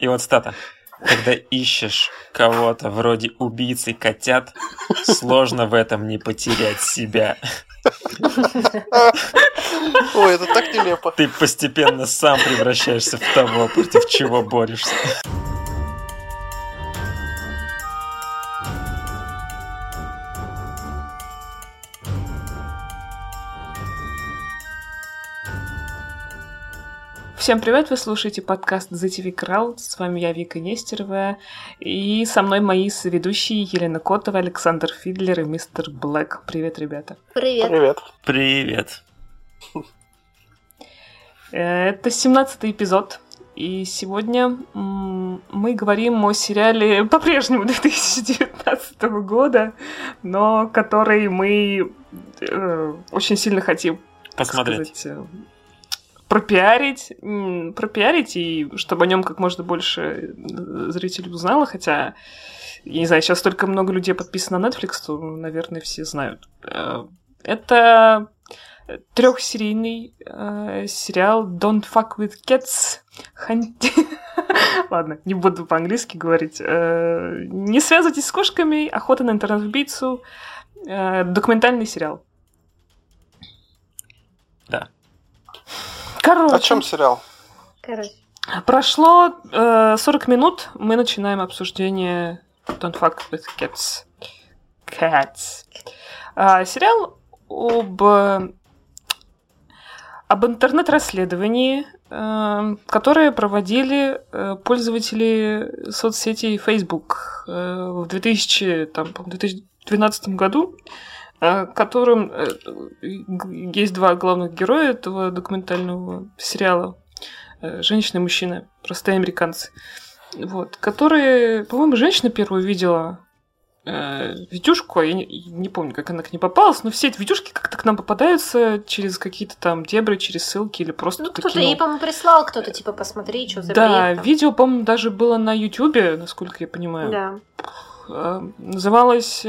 И вот стата. Когда ищешь кого-то вроде убийцы котят, сложно в этом не потерять себя. Ой, это так нелепо. Ты постепенно сам превращаешься в того, против чего борешься. Всем привет, вы слушаете подкаст The TV Crowd. С вами я, Вика Нестерова. И со мной мои соведущие Елена Котова, Александр Фидлер и мистер Блэк. Привет, ребята. Привет. Привет. Привет. Э, это 17 эпизод. И сегодня мы говорим о сериале по-прежнему 2019 года, но который мы э, очень сильно хотим посмотреть. Сказать, э, пропиарить, пропиарить, и чтобы о нем как можно больше э, зрителей узнало, хотя, я не знаю, сейчас столько много людей подписано на Netflix, то, наверное, все знают. Э, это трехсерийный э, сериал Don't Fuck with Cats. Ладно, не буду по-английски говорить. Э, не связывайтесь с кошками, охота на интернет-убийцу. Документальный сериал. Короче. О чем сериал? Короче. Прошло э, 40 минут, мы начинаем обсуждение Don't Fuck with Cats. Cats. Э, сериал об, об интернет-расследовании, э, которое проводили э, пользователи соцсети Facebook э, в 2000, там, 2012 году которым есть два главных героя этого документального сериала. Женщина и мужчина, простые американцы. Вот, которые, по-моему, женщина первую видела э, видюшку, я не, не помню, как она к ней попалась, но все эти видюшки как-то к нам попадаются через какие-то там дебры, через ссылки или просто Ну, кто-то ей, по-моему, прислал, кто-то, типа, посмотри, что за Да, бред, видео, по-моему, даже было на Ютубе, насколько я понимаю. Да. Называлось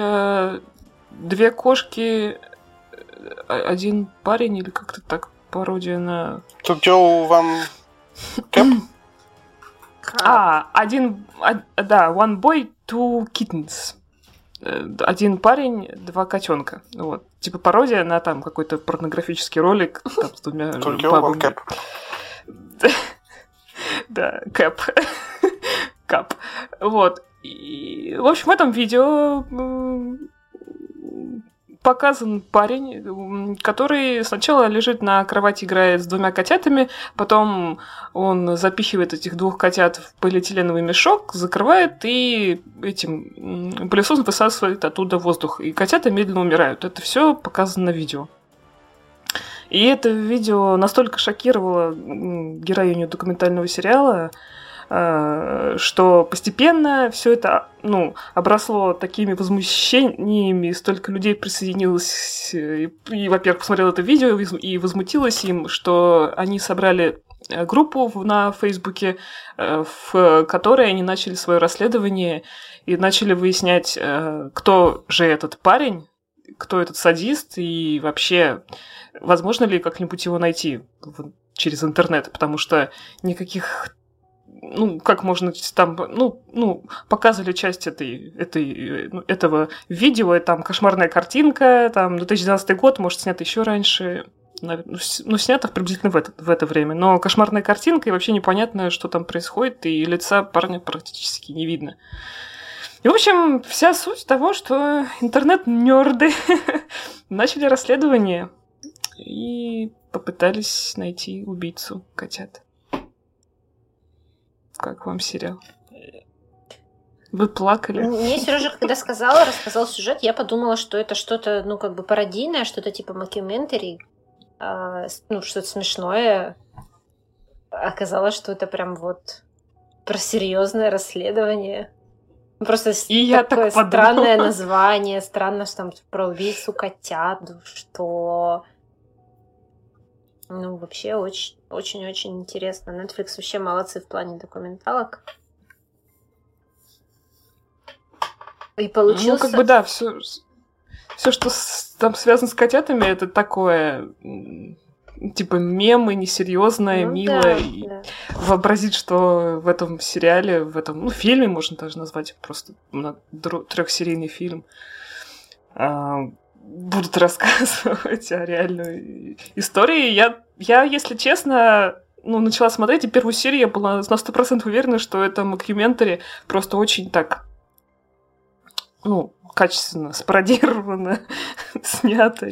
две кошки, один парень или как-то так пародия на... To go вам Кэп? А, один, да, one boy, two kittens. Один парень, два котенка. Вот. Типа пародия на там какой-то порнографический ролик там, с двумя бабами. Кэп. Да, Кэп. Кап. Вот. И, в общем, в этом видео показан парень, который сначала лежит на кровати, играет с двумя котятами, потом он запихивает этих двух котят в полиэтиленовый мешок, закрывает и этим пылесосом высасывает оттуда воздух. И котята медленно умирают. Это все показано на видео. И это видео настолько шокировало героиню документального сериала, что постепенно все это ну, обросло такими возмущениями, столько людей присоединилось и, и во-первых, посмотрел это видео и возмутилось им, что они собрали э, группу на Фейсбуке, э, в которой они начали свое расследование и начали выяснять, кто же этот парень, кто этот садист и вообще возможно ли как-нибудь его найти через интернет, потому что никаких ну, как можно там, ну, ну, показывали часть этой, этой, ну, этого видео, там кошмарная картинка, там 2012 год, может, снято еще раньше, ну, ну, снято приблизительно в это, в это время, но кошмарная картинка, и вообще непонятно, что там происходит, и лица парня практически не видно. И, в общем, вся суть того, что интернет-нерды начали расследование и попытались найти убийцу котят. Как вам сериал? Вы плакали? Мне Сережа, когда сказала, рассказал сюжет, я подумала, что это что-то, ну, как бы пародийное, что-то типа макюментари, а, ну, что-то смешное. Оказалось, что это прям вот про серьезное расследование. Просто И такое я так странное название, странно, что там про убийцу котят, что ну, вообще очень, очень-очень интересно. Netflix вообще молодцы в плане документалок. И получился... Ну, как бы да, все, все что с, там связано с котятами, это такое типа мемы, несерьезное, Ну милое. да, и да. вообразить, что в этом сериале, в этом, ну, фильме можно даже назвать просто трехсерийный фильм, а, будут рассказывать о реальной истории. Я, я, если честно, ну, начала смотреть, и первую серию я была на 100% уверена, что это мокюментари просто очень так, ну, качественно спародировано, снято.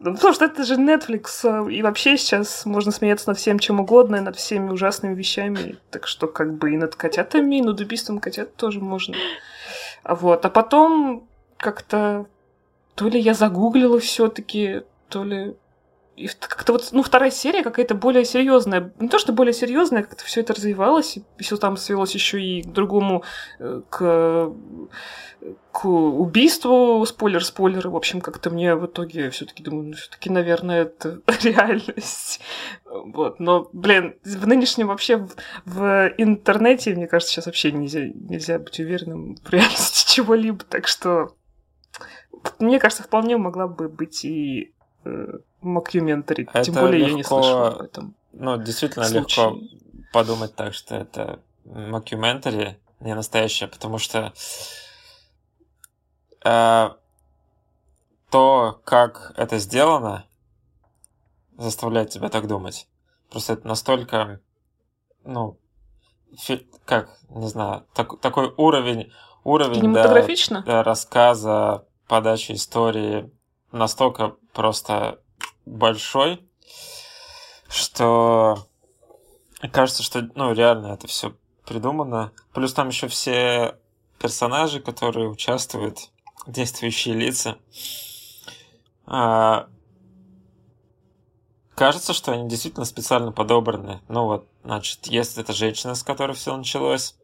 Ну, потому что это же Netflix, а, и вообще сейчас можно смеяться над всем чем угодно, над всеми ужасными вещами. Так что как бы и над котятами, и над убийством котят тоже можно. А Вот. А потом как-то то ли я загуглила все таки то ли... И как-то вот, ну, вторая серия какая-то более серьезная. Не то, что более серьезная, как-то все это развивалось, и все там свелось еще и к другому, э, к, к убийству, спойлер, спойлер. В общем, как-то мне в итоге все-таки думаю, ну, все-таки, наверное, это реальность. Вот. Но, блин, в нынешнем вообще в, в интернете, мне кажется, сейчас вообще нельзя, нельзя быть уверенным в реальности чего-либо. Так что, мне кажется, вполне могла бы быть и э, мокюментари. Тем более я не легко слышала об этом. Ну, действительно случае. легко подумать так, что это мокюментари, не настоящее, потому что э, то, как это сделано, заставляет тебя так думать. Просто это настолько, ну, фи- как, не знаю, так- такой уровень, уровень да, да, рассказа, подачи истории настолько просто большой, что кажется, что ну реально это все придумано. Плюс там еще все персонажи, которые участвуют, действующие лица. А, кажется, что они действительно специально подобраны. Ну вот, значит, есть эта женщина, с которой все началось,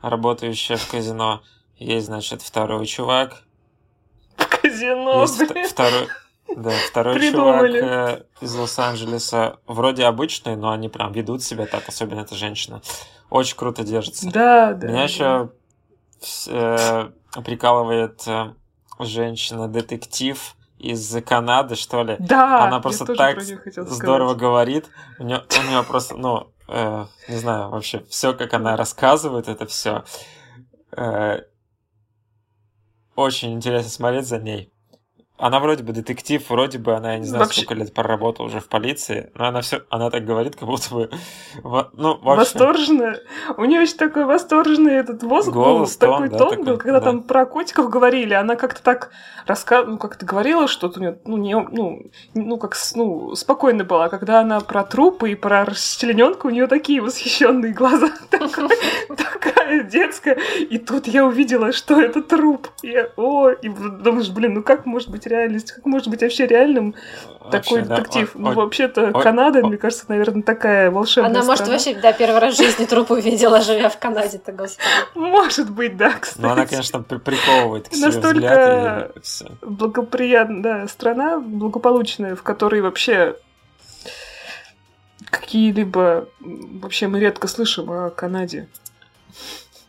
работающая в казино. Есть, значит, второй чувак, Казино, второй, да, второй Придумали. чувак э, из Лос-Анджелеса. Вроде обычный, но они прям ведут себя так, особенно эта женщина. Очень круто держится. Да, да. Меня да. еще э, прикалывает э, женщина-детектив из Канады, что ли. Да, Она просто так здорово сказать. говорит. У нее, у нее просто, ну, э, не знаю, вообще все, как она рассказывает это все. Очень интересно смотреть за ней. Она вроде бы детектив, вроде бы она, я не знаю, Вообще- сколько лет проработала уже в полиции, но она все, она так говорит, как будто бы, ну, вообще, Восторженная. У нее еще такой восторженный этот возглас, Голос, был, тон, такой да, тон такой, был, когда да. там про котиков говорили, она как-то так раска... ну, как-то говорила что-то, у неё, ну, не, ну, ну, как, ну, спокойно была. Когда она про трупы и про расчлененку, у нее такие восхищенные глаза, такая детская. И тут я увидела, что это труп. Я, о, и думаешь, блин, ну как может быть реальность, как может быть вообще реальным такой вообще, да, детектив? о- Ну, вообще-то о- Канада, о- мне кажется, наверное, такая волшебная Она, может, страна. вообще, да, первый раз в жизни труп увидела, живя в Канаде-то, господи. Может быть, да, кстати. Ну, она, конечно, при- приковывает к себе Настолько- взгляд и все. Благоприятная да, страна, благополучная, в которой вообще какие-либо... Вообще мы редко слышим о Канаде.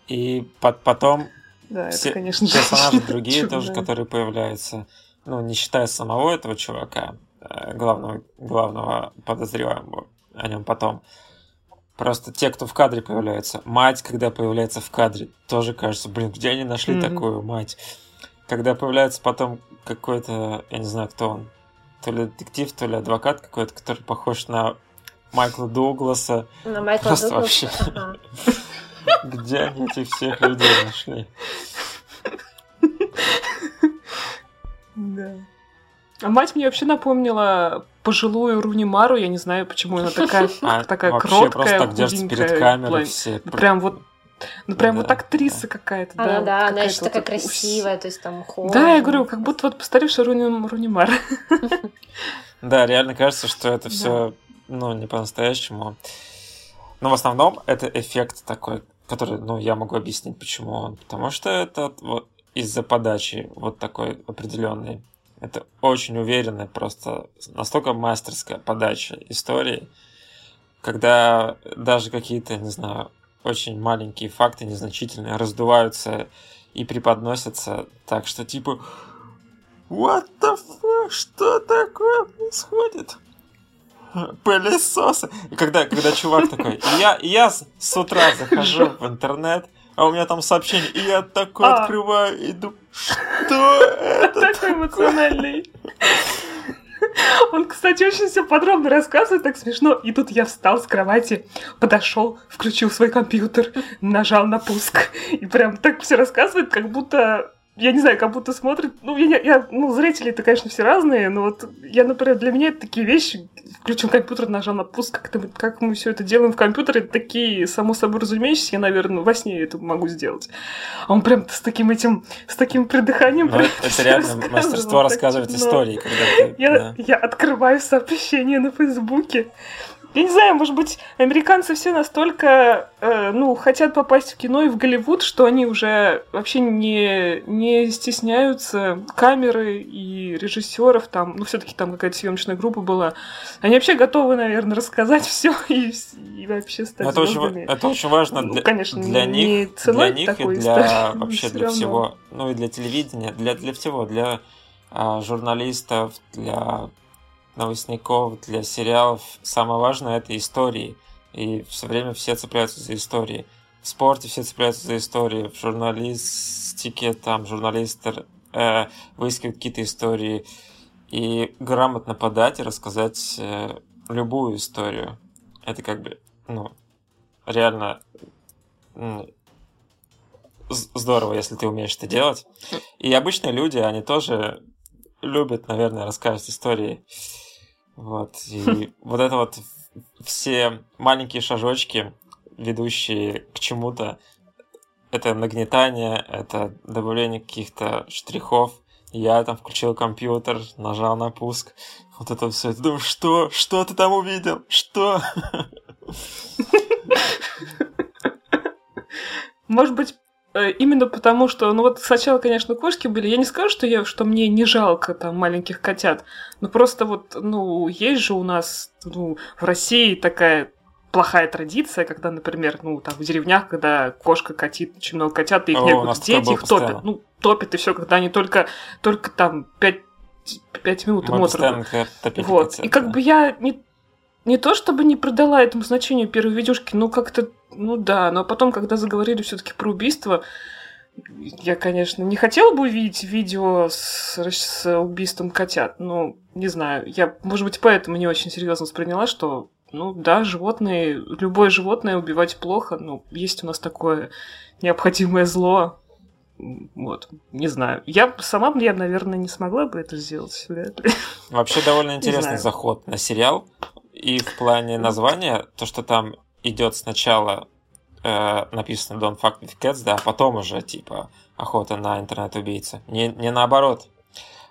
И по- потом Да, все это, конечно персонажи другие чудо. тоже, которые появляются, ну, не считая самого этого чувака, э, главного, главного подозреваемого, о нем потом. Просто те, кто в кадре появляются. Мать, когда появляется в кадре, тоже кажется, блин, где они нашли Мгм. такую мать? Когда появляется потом какой-то, я не знаю, кто он, то ли детектив, то ли адвокат какой-то, который похож на Майкла Дугласа. На Майкла Просто Дугласа. вообще. Ага. Где они этих всех людей нашли? Да. А мать мне вообще напомнила пожилую Руни Мару, я не знаю, почему она такая, А такая кроткая, просто так держится перед камерой все. Ну, Прям вот, ну прям вот Да. актриса какая-то, да. Она, вот да, она какая-то еще вот такая такая- красивая, то есть там ухоженная. Да, я говорю, как будто вот постаревшая Руни, Руни Мара. Да, реально кажется, что это все, ну, не по-настоящему. Но в основном это эффект такой, который, ну, я могу объяснить, почему он. Потому что это вот из-за подачи вот такой определенной. Это очень уверенная, просто настолько мастерская подача истории, когда даже какие-то, не знаю, очень маленькие факты, незначительные, раздуваются и преподносятся так, что типа What the fuck? Что такое происходит? пылесосы. И когда, когда чувак такой, я, я с утра захожу в интернет, а у меня там сообщение, и я такой А. открываю и думаю, что это Такой эмоциональный. Он, кстати, очень все подробно рассказывает, так смешно. И тут я встал с кровати, подошел, включил свой компьютер, нажал на пуск. И прям так все рассказывает, как будто я не знаю, как будто смотрит... Ну, я, я- ну, зрители-то, конечно, все разные, но вот я, например, для меня это такие вещи, включил компьютер, нажал на пуск, как, это, как мы все это делаем в компьютере, это такие, само собой разумеющиеся, я, наверное, во сне это могу сделать. А он прям с таким этим, с таким придыханием... Ну, это, это реально мастерство так рассказывать чудно. истории, когда ты... Я, да. я открываю сообщение на Фейсбуке. Я не знаю, может быть, американцы все настолько, э, ну, хотят попасть в кино и в Голливуд, что они уже вообще не, не стесняются камеры и режиссеров там, ну, все-таки там какая-то съемочная группа была. Они вообще готовы, наверное, рассказать все и, и вообще стать Ну, Это очень, это очень важно Ну, для, конечно, для них, для них и для истории, вообще для всего, ну и для телевидения, для для всего, для а, журналистов, для новостников, для сериалов. Самое важное это истории, и все время все цепляются за истории. В спорте все цепляются за истории, в журналистике там журналисты э, выискивают какие-то истории и грамотно подать и рассказать э, любую историю. Это как бы, ну, реально здорово, если ты умеешь это делать. И обычные люди, они тоже любят, наверное, рассказывать истории. Вот. И вот это вот все маленькие шажочки, ведущие к чему-то, это нагнетание, это добавление каких-то штрихов. Я там включил компьютер, нажал на пуск. Вот это все. Думаю, что? Что ты там увидел? Что? Может быть, именно потому, что, ну вот сначала, конечно, кошки были. Я не скажу, что, я, что мне не жалко там маленьких котят. Но просто вот, ну, есть же у нас ну, в России такая плохая традиция, когда, например, ну, там, в деревнях, когда кошка котит очень много котят, и их О, некуда деть, их топят. постоянно. Ну, топят и все, когда они только, только там 5, пять минут Мы им Вот. котят, И как да. бы я не, не то чтобы не продала этому значению первой видюшки, ну как-то, ну да, но потом, когда заговорили все-таки про убийство, я, конечно, не хотела бы увидеть видео с, с убийством котят, но не знаю, я, может быть, поэтому не очень серьезно восприняла, что, ну да, животные, любое животное убивать плохо, ну, есть у нас такое необходимое зло, вот, не знаю. Я сама, я, наверное, не смогла бы это сделать, вряд ли. Вообще довольно интересный заход на сериал. И в плане названия, то, что там идет сначала э, написано Don't fuck with cats, да, а потом уже типа охота на интернет-убийцу. Не, не наоборот.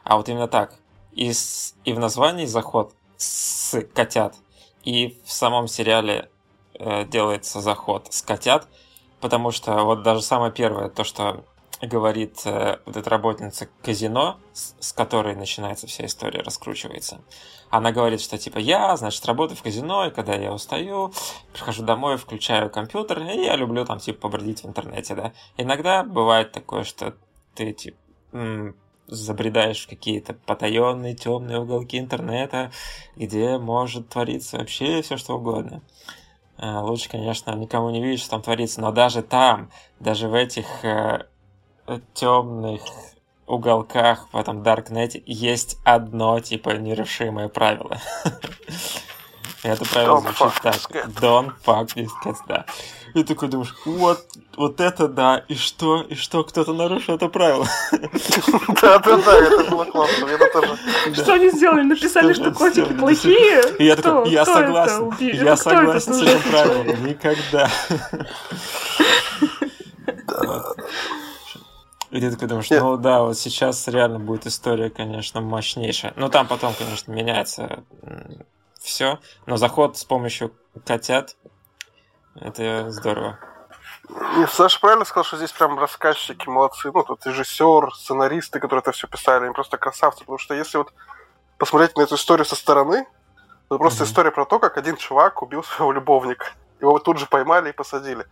А вот именно так. И, с- и в названии заход с котят, и в самом сериале э, делается заход с котят, потому что вот даже самое первое, то, что говорит э, вот эта работница казино, с, которой начинается вся история, раскручивается. Она говорит, что типа я, значит, работаю в казино, и когда я устаю, прихожу домой, включаю компьютер, и я люблю там типа побродить в интернете, да. Иногда бывает такое, что ты типа забредаешь в какие-то потаенные темные уголки интернета, где может твориться вообще все что угодно. Э, Лучше, конечно, никому не видеть, что там творится, но даже там, даже в этих темных уголках в этом Даркнете есть одно, типа, нерушимое правило. Это правило звучит так. Don't fuck with cats, да. И такой думаешь, вот, вот это да, и что, и что, кто-то нарушил это правило. Да-да-да, это было классно. Это тоже... Что они сделали? Написали, Что котики плохие? И я такой, я согласен, я согласен с этим правилом. Никогда. Вот. И ты такой думаешь, Нет. ну да, вот сейчас реально будет история, конечно, мощнейшая. Ну там потом, конечно, меняется все, но заход с помощью котят, это здорово. Не, Саша правильно сказал, что здесь прям рассказчики молодцы. Ну, тут режиссер, сценаристы, которые это все писали, они просто красавцы. Потому что если вот посмотреть на эту историю со стороны, то просто Мгм. история про то, как один чувак убил своего любовника. Его тут же поймали и посадили.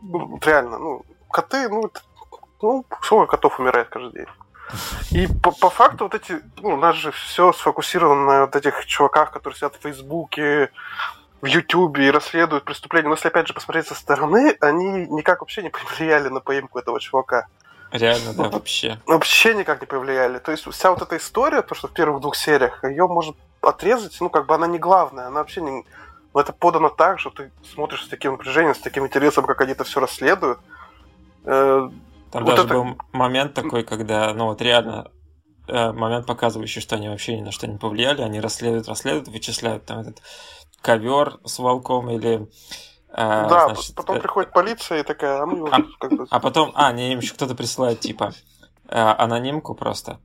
Ну, реально, ну, коты, ну, это- ну, сколько котов умирает каждый день. И по, по факту вот эти, ну, у нас же все сфокусировано на вот этих чуваках, которые сидят в Фейсбуке, в Ютубе и расследуют преступления. Но если опять же посмотреть со стороны, они никак вообще не повлияли на поимку этого чувака. Реально, да, вообще. Вообще никак не повлияли. То есть вся вот эта история, то, что в первых двух сериях, ее может отрезать, ну, как бы она не главная, она вообще не... Но это подано так, что ты смотришь с таким напряжением, с таким интересом, как они это все расследуют. Там Вот даже это- был момент такой, когда, ну вот реально, э, момент показывающий, что они вообще ни на что не повлияли, они расследуют, расследуют, вычисляют там этот ковер с волком или... э, да, значит, потом э, приходит полиция и такая, а мы А- как бы... А потом, а, не, им еще кто-то присылает, типа, э, анонимку просто.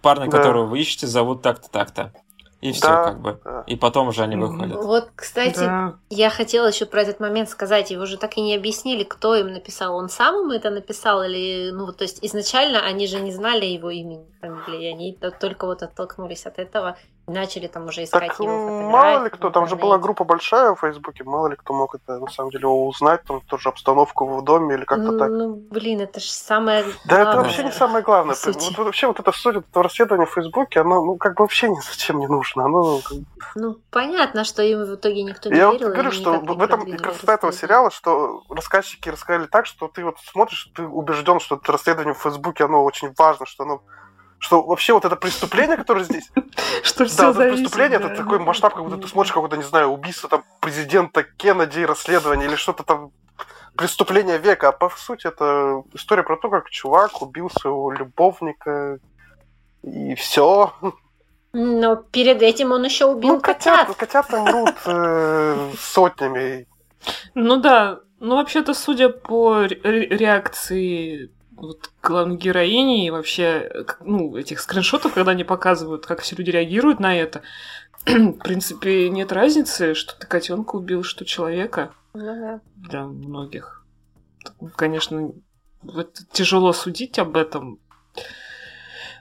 Парня, Да. которого вы ищете, зовут так-то, так-то. И все, Да, как бы. да. И потом уже они выходят. Вот, кстати, Да. я хотела еще про этот момент сказать. Его же так и не объяснили, кто им написал. Он сам им это написал или... Ну, вот, то есть изначально они же не знали его имени, фамилии. Они то- только вот оттолкнулись от этого начали там уже искать Так его фотографии мало ли кто, там же была группа большая в Фейсбуке, мало ли кто мог это на самом деле узнать, там тоже обстановку в доме или как-то ну, так. ну, блин, это же самое Да это вообще не самое главное. Вот, вообще вот эта суть этого расследования в Фейсбуке, оно ну как бы вообще ни зачем не нужно. Оно бы- Ну, понятно, что им в итоге никто не Я верил. и говорю, что в этом красота этого расследование. сериала, что рассказчики рассказали так, что ты вот смотришь, ты убежден, что это расследование в Фейсбуке, оно очень важно, что оно что вообще вот это преступление, которое здесь... Что все Да, преступление, это такой масштаб, как будто ты смотришь какое-то, не знаю, убийство там президента Кеннеди, расследование или что-то там преступление века, а по сути это история про то, как чувак убил своего любовника и все. Но перед этим он еще убил Ну, котят. котята, котята мрут э, сотнями. Ну да, ну вообще-то, судя по ре- ре- реакции вот, главной героини и вообще, ну, этих скриншотов, когда они показывают, как все люди реагируют на это, в принципе, нет разницы, что ты котенка убил, что человека Ну да. для многих. Конечно, вот тяжело судить об этом.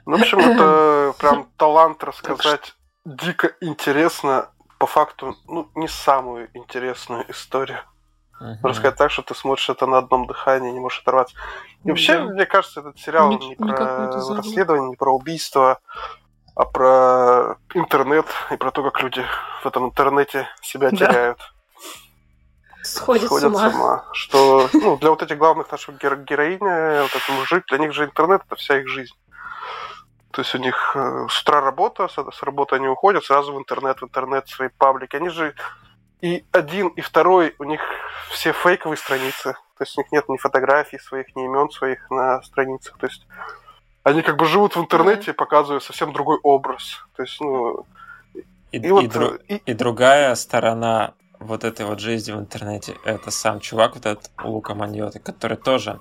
Ну, в общем, это прям талант рассказать дико интересно, по факту, ну, не самую интересную историю. Мгм. Рассказать так, что ты смотришь это на одном дыхании, не можешь оторваться. И вообще, Да. мне кажется, этот сериал Ни- не про расследование, не про убийство, а про интернет и про то, как люди в этом интернете себя Да. теряют. Сходит с сходят ума. Что, ну, для вот этих главных наших геро- героини, вот этих мужик, для них же интернет это вся их жизнь. То есть у них э, с утра работа, с, с работы они уходят, сразу в интернет, в интернет, в свои паблики. Они же и один, и второй, у них все фейковые страницы. То есть у них нет ни фотографий своих, ни имен своих на страницах. То есть они как бы живут в интернете, показывая совсем другой образ. То есть, ну, И, и, и вот... дру- и- и другая сторона вот этой вот жизни в интернете, это сам чувак, вот этот Лука Маньота, который тоже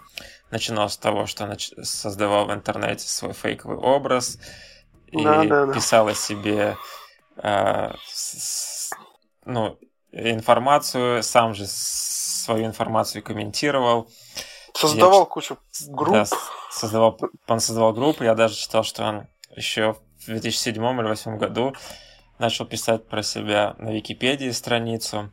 начинал с того, что нач- создавал в интернете свой фейковый образ и Да, да, да. писал о себе э, с- с- ну, информацию, сам же свою информацию комментировал. создавал Я- кучу Да, групп. с- создавал, он создавал группу, я даже читал, что он еще в 2007 или 2008 году начал писать про себя на Википедии страницу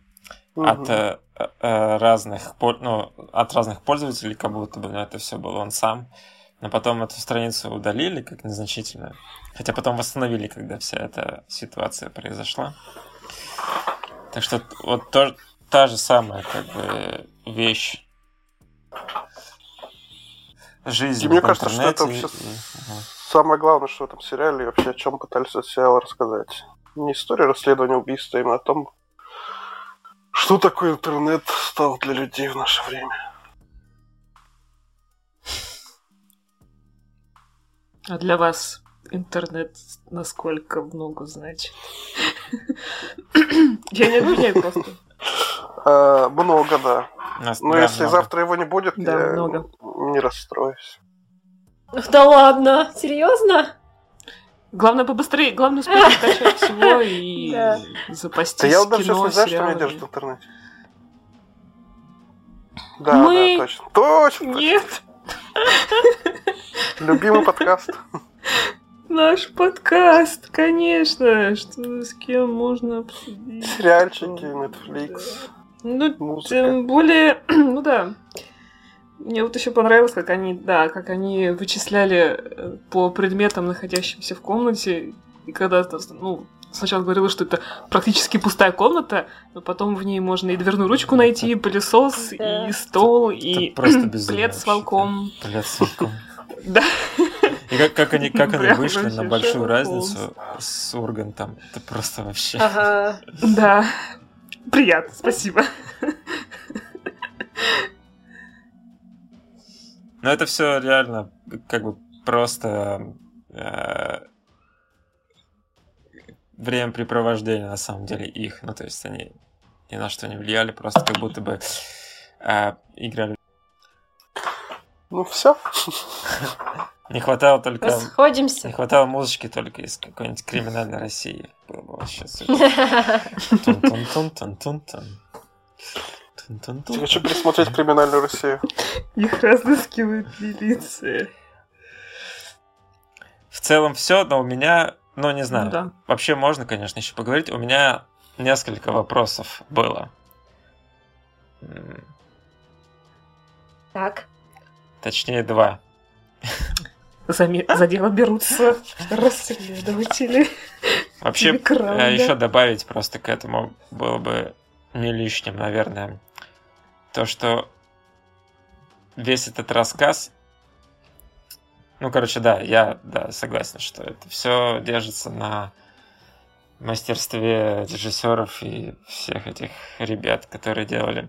от Мгм. э, э, разных ну, от разных пользователей, как будто бы, но это все был он сам. Но потом эту страницу удалили как незначительную. Хотя потом восстановили, когда вся эта ситуация произошла. Так что вот то, та же самая как бы вещь. Жизнь И мне в кажется, что это вообще и-. Самое главное, что в этом сериале и вообще о чем пытались этот сериал рассказать. Не история расследования убийства, а именно о том, что такое интернет стал для людей в наше время. А для вас интернет насколько много значит? Я не обвиняю просто. А, много, да. Но если завтра его не будет, я не расстроюсь. Да ладно, серьезно? Главное побыстрее, главное успеть скачать всего и Да. запастись Да я вот даже сейчас не знаю, что меня держит в интернете. Да, Мы- да, точно. Точно, точно. Нет, Любимый подкаст. наш подкаст, конечно. Что с кем можно обсудить? Сериальчики, Netflix, Ну, музыка. тем более, ну да. Мне вот еще понравилось, как они, да, как они вычисляли э, по предметам, находящимся в комнате, и когда, ну, сначала говорила, что это практически пустая комната, но потом в ней можно и дверную ручку найти, и пылесос, Да. и стол, Это и плед с волком. Плед с волком. Да. И как, как они, как они вышли на большую разницу с Ургантом, это просто вообще... Ага. Да. Приятно, спасибо. Но это все реально как бы просто э, времяпрепровождение на самом деле их. Ну, то есть они ни на что не влияли, просто как будто бы э, играли. Ну все. Не хватало только... Не Расходимся. хватало музычки только из какой-нибудь криминальной России. Было бы вообще. Я хочу пересмотреть криминальную Россию. Их разыскивает милиция. В целом все, но у меня, ну не знаю, Ну да. вообще можно, конечно, еще поговорить. У меня несколько вопросов было. Так. Точнее, два. За, за дело берутся расследователи. Вообще, да. еще добавить просто к этому было бы не лишним, наверное, то, что весь этот рассказ, ну, короче, да, я да, согласен, что это все держится на мастерстве режиссеров и всех этих ребят, которые делали.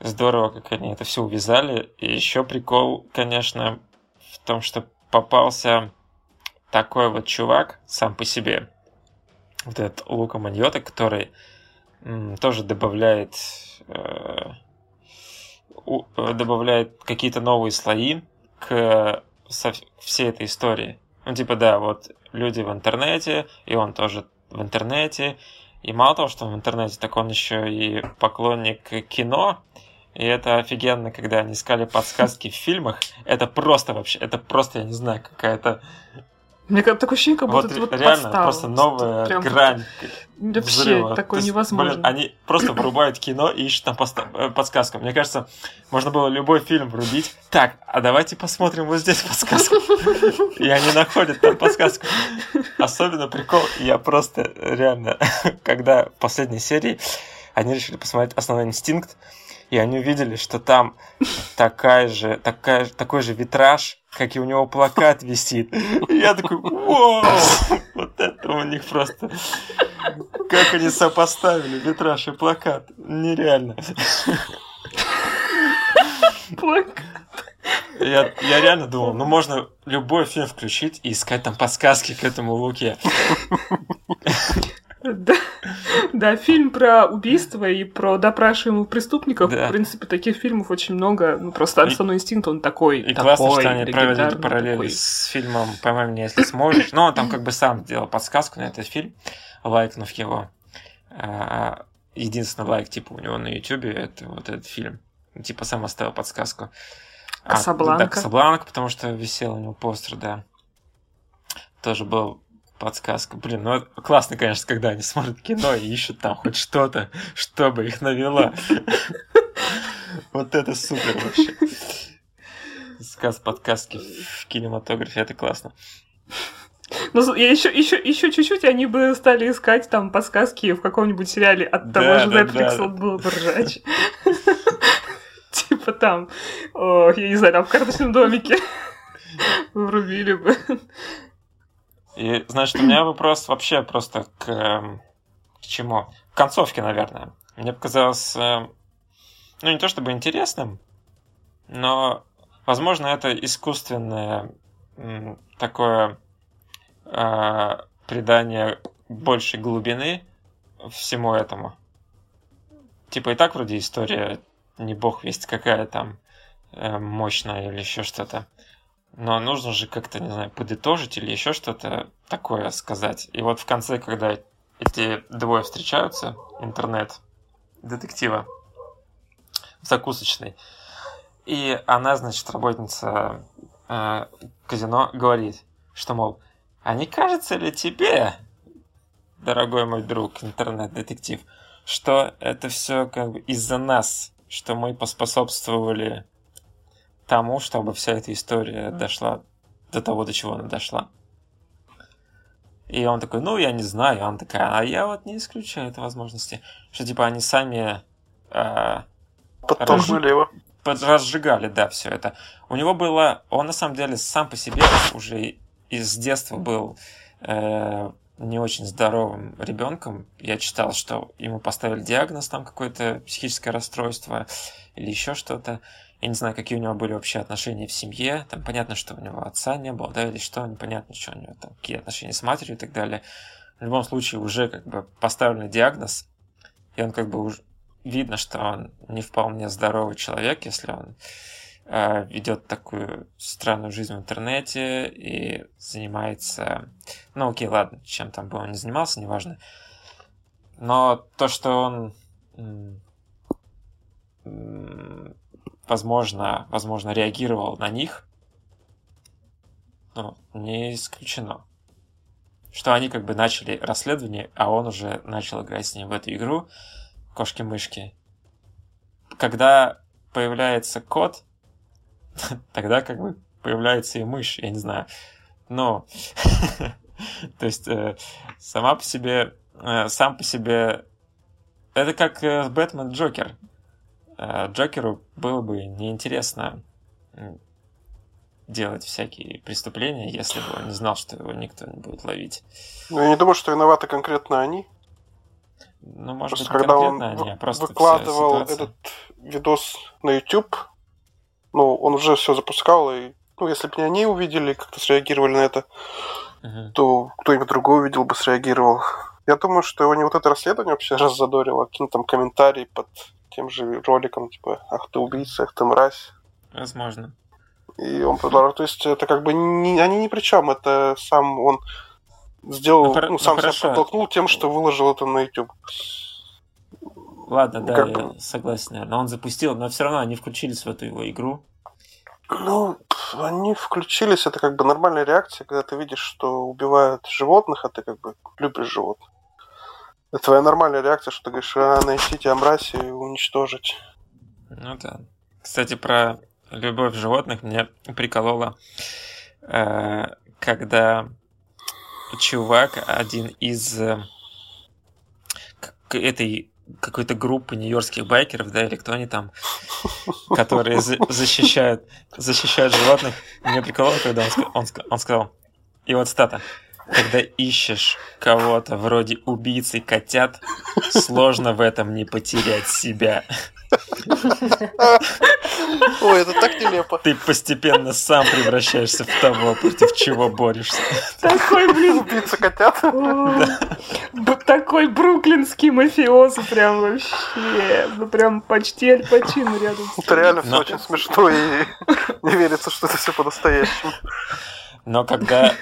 Здорово, как они это все увязали. И еще прикол, конечно, в том, что попался такой вот чувак сам по себе. Вот этот Лука Маньота, который м, тоже добавляет э, у- добавляет какие-то новые слои к со- всей этой истории. Ну, типа, да, вот люди в интернете, и он тоже в интернете. И мало того, что он в интернете, так он еще и поклонник кино. И это офигенно, когда они искали подсказки в фильмах. Это просто вообще, это просто, я не знаю, какая-то... Мне как такое ощущение, как будто Вот вот реально, подстава. просто новая Прям грань. Вообще, взрыва. такое есть, невозможно. блин, они просто врубают кино и ищут там э, подсказку. Мне кажется, можно было любой фильм врубить. Так, а давайте посмотрим вот здесь подсказку. И они находят там подсказку. Особенно прикол, я просто реально, когда в последней серии они решили посмотреть «Основной инстинкт», и они увидели, что там такая же, такая, такой же витраж, как и у него плакат висит. И я такой, вау! Вот это у них просто... Как они сопоставили витраж и плакат. Нереально. Плак. Я, я реально думал, ну можно любой фильм включить и искать там подсказки к этому Луке. Да. да, фильм про убийство и про допрашиваемых преступников. Да. В принципе, таких фильмов очень много. Ну, просто «Основной инстинкт», он такой, И такой, классно, что они провели параллели такой. с фильмом «Поймай меня, если сможешь». Но он там как бы сам сделал подсказку на этот фильм, лайкнув его. А, Единственный лайк, типа, у него на Ютубе, это вот этот фильм. Типа, сам оставил подсказку. А, «Касабланка». Да, Касабланка, потому что висел у него постер, да. Тоже был подсказка. Блин, ну классно, конечно, когда они смотрят кино и ищут там хоть что-то, чтобы их навело. Вот это супер вообще. Сказ подсказки в кинематографе, это классно. Ну, я еще, еще, еще чуть-чуть, они бы стали искать там подсказки в каком-нибудь сериале от Да, того же да, Netflix, да. он было бы ржач. Типа там, я не знаю, там в карточном домике врубили бы. И, значит, у меня вопрос вообще просто к, эм, к чему? К концовке, наверное. Мне показалось, эм, ну, не то чтобы интересным, но, возможно, это искусственное такое э, придание большей глубины всему этому. Типа и так вроде история не бог весть какая там э, мощная или еще что-то. Но нужно же как-то, не знаю, подытожить или еще что-то такое сказать. И вот в конце, когда эти двое встречаются, интернет, детектива, в закусочной, и она, значит, работница э, казино, говорит, что, мол, а не кажется ли тебе, дорогой мой друг, интернет-детектив, что это все как бы из-за нас, что мы поспособствовали тому, чтобы вся эта история дошла до того, до чего она дошла. И он такой, ну, я не знаю. И она такая, а я вот не исключаю этой возможности. Что, типа, они сами... Э, Подтолкнули его. разжигали, да, все это. У него было... Он, на самом деле, сам по себе уже из детства был э, не очень здоровым ребенком. Я читал, что ему поставили диагноз, там какое-то психическое расстройство или еще что-то. Я не знаю, какие у него были вообще отношения в семье. Там понятно, что у него отца не было, да, или что, непонятно, что у него там, какие отношения с матерью и так далее. В любом случае, уже как бы поставленный диагноз, и он как бы уже видно, что он не вполне здоровый человек, если он э, ведет такую странную жизнь в интернете и занимается... Ну, окей, ладно, чем там бы он не занимался, неважно. Но то, что он возможно, возможно, реагировал на них, ну, не исключено. Что они как бы начали расследование, а он уже начал играть с ним в эту игру кошки-мышки. Когда появляется кот, тогда как бы появляется и мышь, я не знаю. Но, то есть, э, сама по себе, э, сам по себе, это как э, Бэтмен Джокер. Э, Джокеру было бы неинтересно делать всякие преступления, если бы он не знал, что его никто не будет ловить. Ну, я не думаю, что виноваты конкретно они. Ну, может просто быть, когда он они, а просто выкладывал этот видос на YouTube, ну, он уже все запускал, и, ну, если бы не они увидели, как-то среагировали на это, uh-huh. то кто-нибудь другой увидел бы, среагировал. Я думаю, что его не вот это расследование вообще раззадорило, а какие-то там комментарии под тем же роликом, типа, ах ты убийца, ах ты мразь. Возможно. И он продолжал. То есть это как бы не, они ни при чем, это сам он сделал, ну, ну, ну сам ну, себя подтолкнул тем, что выложил это на YouTube. Ладно, да, как я согласен, наверное. Он запустил, но все равно они включились в эту его игру. Ну, они включились, это как бы нормальная реакция, когда ты видишь, что убивают животных, а ты как бы любишь животных. Это твоя нормальная реакция, что ты говоришь, а, найти тебя мразь и уничтожить. Ну да. Кстати, про любовь животных мне прикололо, э, когда чувак, один из э, этой какой-то группы нью-йоркских байкеров, да, или кто они там, которые защищают, защищают животных. Мне прикололо, когда он, он, он сказал, и вот стата, когда ищешь кого-то вроде убийцы котят, сложно в этом не потерять себя. Ой, это так нелепо. Ты постепенно сам превращаешься в того, против чего борешься. Такой, блин... Убийца котят. Такой бруклинский мафиоз прям вообще. Ну прям почти Аль Пачино рядом. Это реально все очень смешно и не верится, что это все по-настоящему. Но когда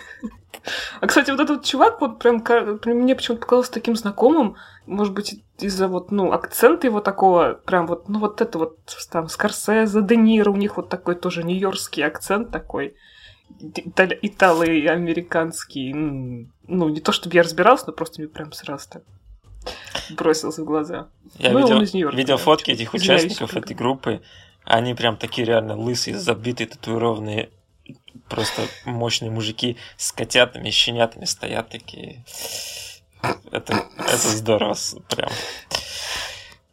а, кстати, вот этот вот чувак, вот прям, мне почему-то показался таким знакомым, может быть, из-за вот, ну, акцента его такого, прям вот, ну, вот это вот, там, Скорсезе, Де Ниро, у них вот такой тоже нью-йоркский акцент такой, итало-американский, ну, не то чтобы я разбирался, но просто мне прям сразу так бросился в глаза. Я ну, видел, видел фотки этих участников этой группы, они прям такие реально лысые, забитые, татуированные просто мощные мужики с котятами, щенятами стоят такие. Это, это здорово, прям.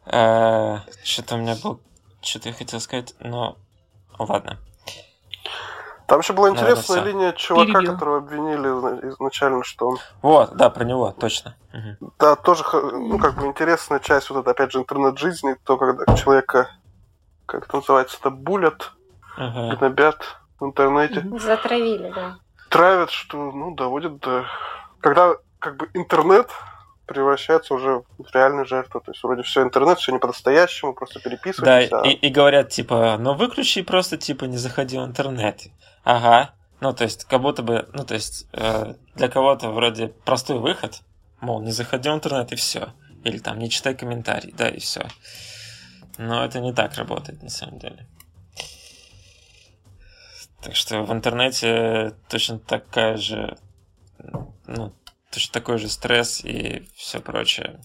А, что-то у меня был... Что-то я хотел сказать, но... Ладно. Там еще была интересная Наверное, линия чувака, Перебил. которого обвинили изначально, что он... Вот, да, про него, точно. Угу. Да, тоже, ну, как бы интересная часть вот это, опять же, интернет-жизни, то, когда человека, как это называется, это булят, угу. гнобят в интернете. Затравили, да. Травят, что, ну, доводят до... Когда, как бы, интернет превращается уже в реальную жертву. То есть вроде все интернет, все не по-настоящему, просто переписываешься. Да, и, и говорят, типа, ну выключи просто, типа, не заходи в интернет. Ага. Ну, то есть, как будто бы, ну, то есть, э, для кого-то вроде простой выход, мол, не заходи в интернет и все. Или там не читай комментарии, да, и все. Но это не так работает, на самом деле. Так что в интернете точно такая же, ну, точно такой же стресс и все прочее,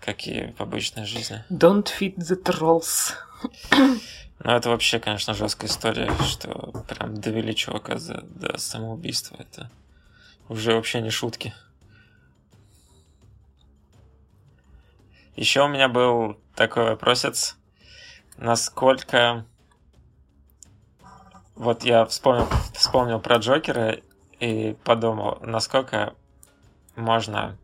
как и в обычной жизни. Don't feed the trolls. Ну, это вообще, конечно, жесткая история, что прям довели чувака за, до самоубийства. Это уже вообще не шутки. Еще у меня был такой вопросец. Насколько... Вот я вспомнил, вспомнил про Джокера и подумал, насколько можно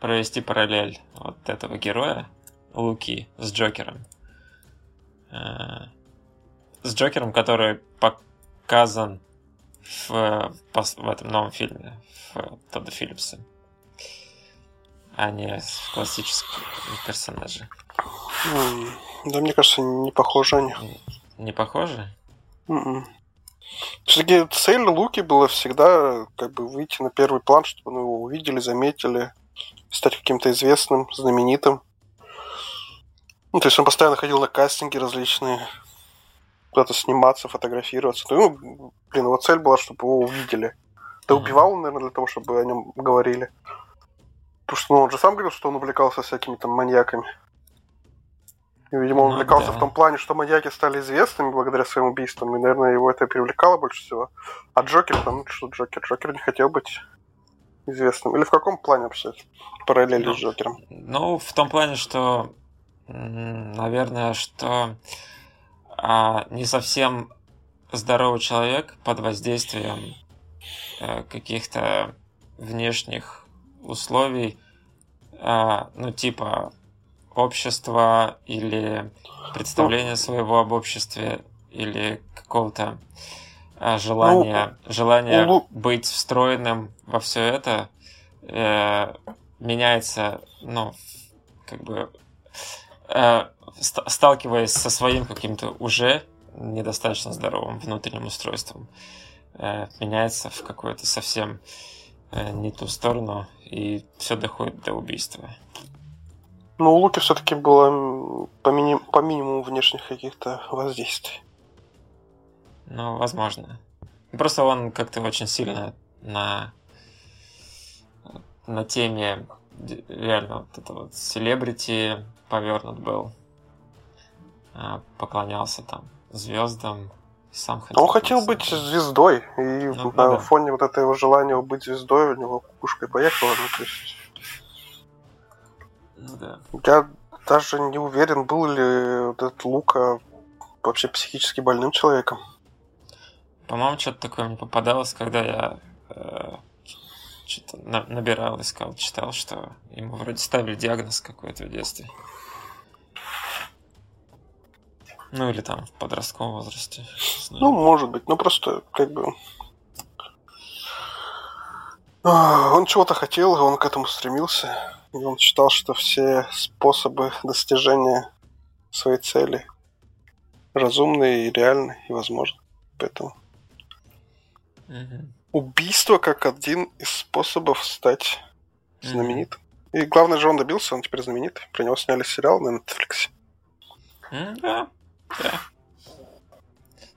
провести параллель вот этого героя, Луки, с Джокером. Э, с Джокером, который показан в, в этом новом фильме, в Тодда Филлипса, а не в классическом персонаже. Да, мне кажется, не похожи они. Не похожи? Все-таки цель Луки была всегда как бы выйти на первый план, чтобы ну, его увидели, заметили, стать каким-то известным, знаменитым. Ну, то есть он постоянно ходил на кастинги различные, куда-то сниматься, фотографироваться. Ну, блин, его цель была, чтобы его увидели. Да убивал он, наверное, для того, чтобы о нем говорили. Потому что ну, он же сам говорил, что он увлекался всякими там маньяками. И, видимо, он ну, увлекался да. в том плане, что маньяки стали известными благодаря своим убийствам, и, наверное, его это привлекало больше всего. А Джокер, там, ну что Джокер? Джокер не хотел быть известным. Или в каком плане вообще параллели ну, с Джокером? Ну, в том плане, что, наверное, что а, не совсем здоровый человек под воздействием а, каких-то внешних условий, а, ну, типа общества или представления своего об обществе или какого-то желания, ну, желания ну, быть встроенным во все это э, меняется, ну, как бы э, сталкиваясь со своим каким-то уже недостаточно здоровым внутренним устройством, э, меняется в какую-то совсем э, не ту сторону, и все доходит до убийства. Ну, у Луки все-таки было по, мини... по минимуму внешних каких-то воздействий. Ну, возможно. Просто он как-то очень сильно на, на теме реально вот это вот селебрити повернут был. А, поклонялся там звездам. Сам хотел он хотел быть звездой, и ну, на да. фоне вот этого желания быть звездой у него кукушкой поехала. Ну, то есть да. Я даже не уверен, был ли вот этот Лука вообще психически больным человеком. По-моему, что-то такое мне попадалось, когда я э, что-то на- набирал, искал, читал, что ему вроде ставили диагноз какой-то в детстве. Ну или там в подростковом возрасте. Ну, может быть. Ну просто как бы а, он чего-то хотел, он к этому стремился. И он считал, что все способы достижения своей цели разумные и реальные и возможны. Поэтому угу. убийство как один из способов стать знаменитым. Угу. И главное же он добился, он теперь знаменитый. Про него сняли сериал на Netflix. Да, да.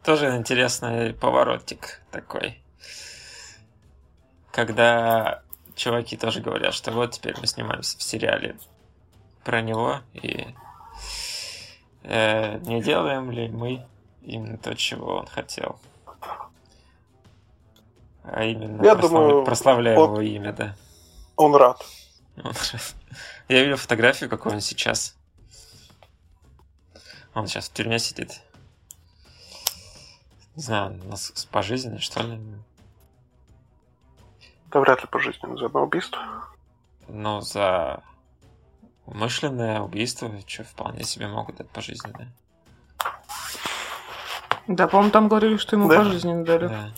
Тоже интересный поворотик такой когда чуваки тоже говорят, что вот теперь мы снимаемся в сериале про него, и э, не делаем ли мы именно то, чего он хотел. А именно Я прослав... думаю, прославляем он... его имя, да. Он рад. Я видел фотографию, какой он сейчас. Он сейчас в тюрьме сидит. Не знаю, по жизни, что ли. Да вряд ли пожизненно за одно убийство. Ну, за умышленное убийство, что вполне себе могут дать пожизненное. Да, по-моему, там говорили, что ему да? пожизненно дали. Да.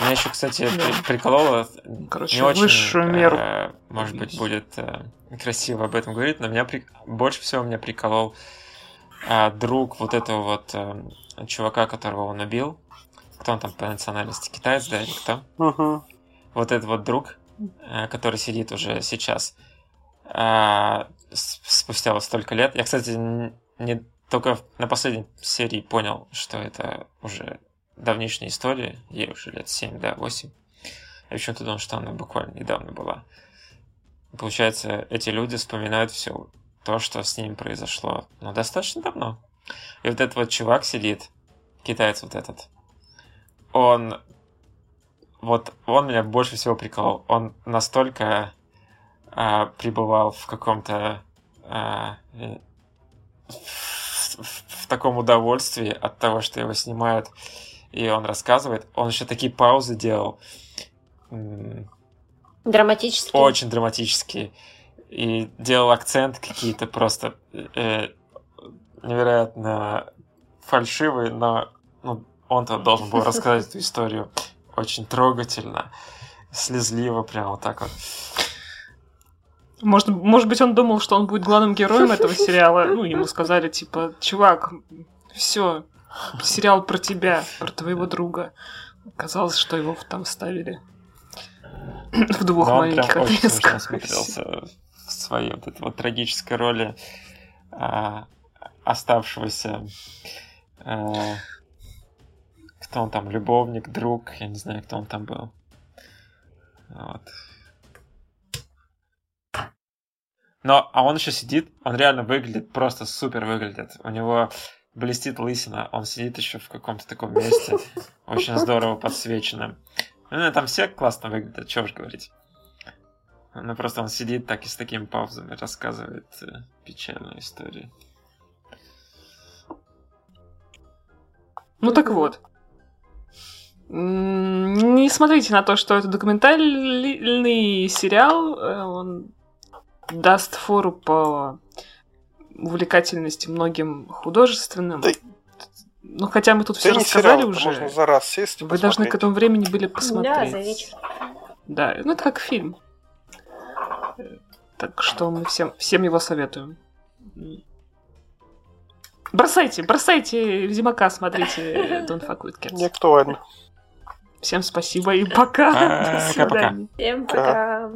Меня еще, кстати, да. при- прикололо. Короче, не очень, высшую меру. Э, может быть, будет э, красиво об этом говорить, но меня при... больше всего меня приколол э, друг вот этого вот э, чувака, которого он убил. Кто он там по национальности? Китаец, да, или кто? Угу вот этот вот друг, э, который сидит уже сейчас, э, спустя вот столько лет. Я, кстати, не только на последней серии понял, что это уже давнишняя история, ей уже лет 7, да, 8. Я почему-то думал, что она буквально недавно была. Получается, эти люди вспоминают все то, что с ними произошло, ну, достаточно давно. И вот этот вот чувак сидит, китаец вот этот, он вот он меня больше всего приколол. Он настолько а, пребывал в каком-то а, в, в, в таком удовольствии от того, что его снимают, и он рассказывает. Он еще такие паузы делал. Драматические. Очень драматические. И делал акцент какие-то просто э, невероятно фальшивые, но ну, он-то должен был рассказать эту историю очень трогательно, слезливо, прям вот так вот. Может, может быть, он думал, что он будет главным героем этого сериала. Ну, ему сказали, типа, чувак, все, сериал про тебя, про твоего друга. Казалось, что его там ставили в двух Но маленьких он прям очень отрезках. смотрелся в своей вот этой вот трагической роли а, оставшегося а, кто он там, любовник, друг, я не знаю, кто он там был. Вот. Но, а он еще сидит, он реально выглядит, просто супер выглядит. У него блестит лысина, он сидит еще в каком-то таком месте, очень здорово подсвеченном. Ну, там все классно выглядят, что уж говорить. Ну, просто он сидит так и с такими паузами рассказывает э, печальную историю. Ну так вот. Не смотрите на то, что это документальный сериал. э, Он даст фору по увлекательности многим художественным. Да- Ну, хотя мы тут Да все рассказали сериал, уже. можно за раз сесть и Вы должны к посмотреть. этому времени были Да, посмотреть. за вечер. Да, ну это как фильм. Э, Так что мы всем, всем его советуем. Бросайте, бросайте Ведьмака, смотрите Don't Fuck With Cats. Не актуально. Всем спасибо и пока. До Пока-пока. свидания. Всем пока.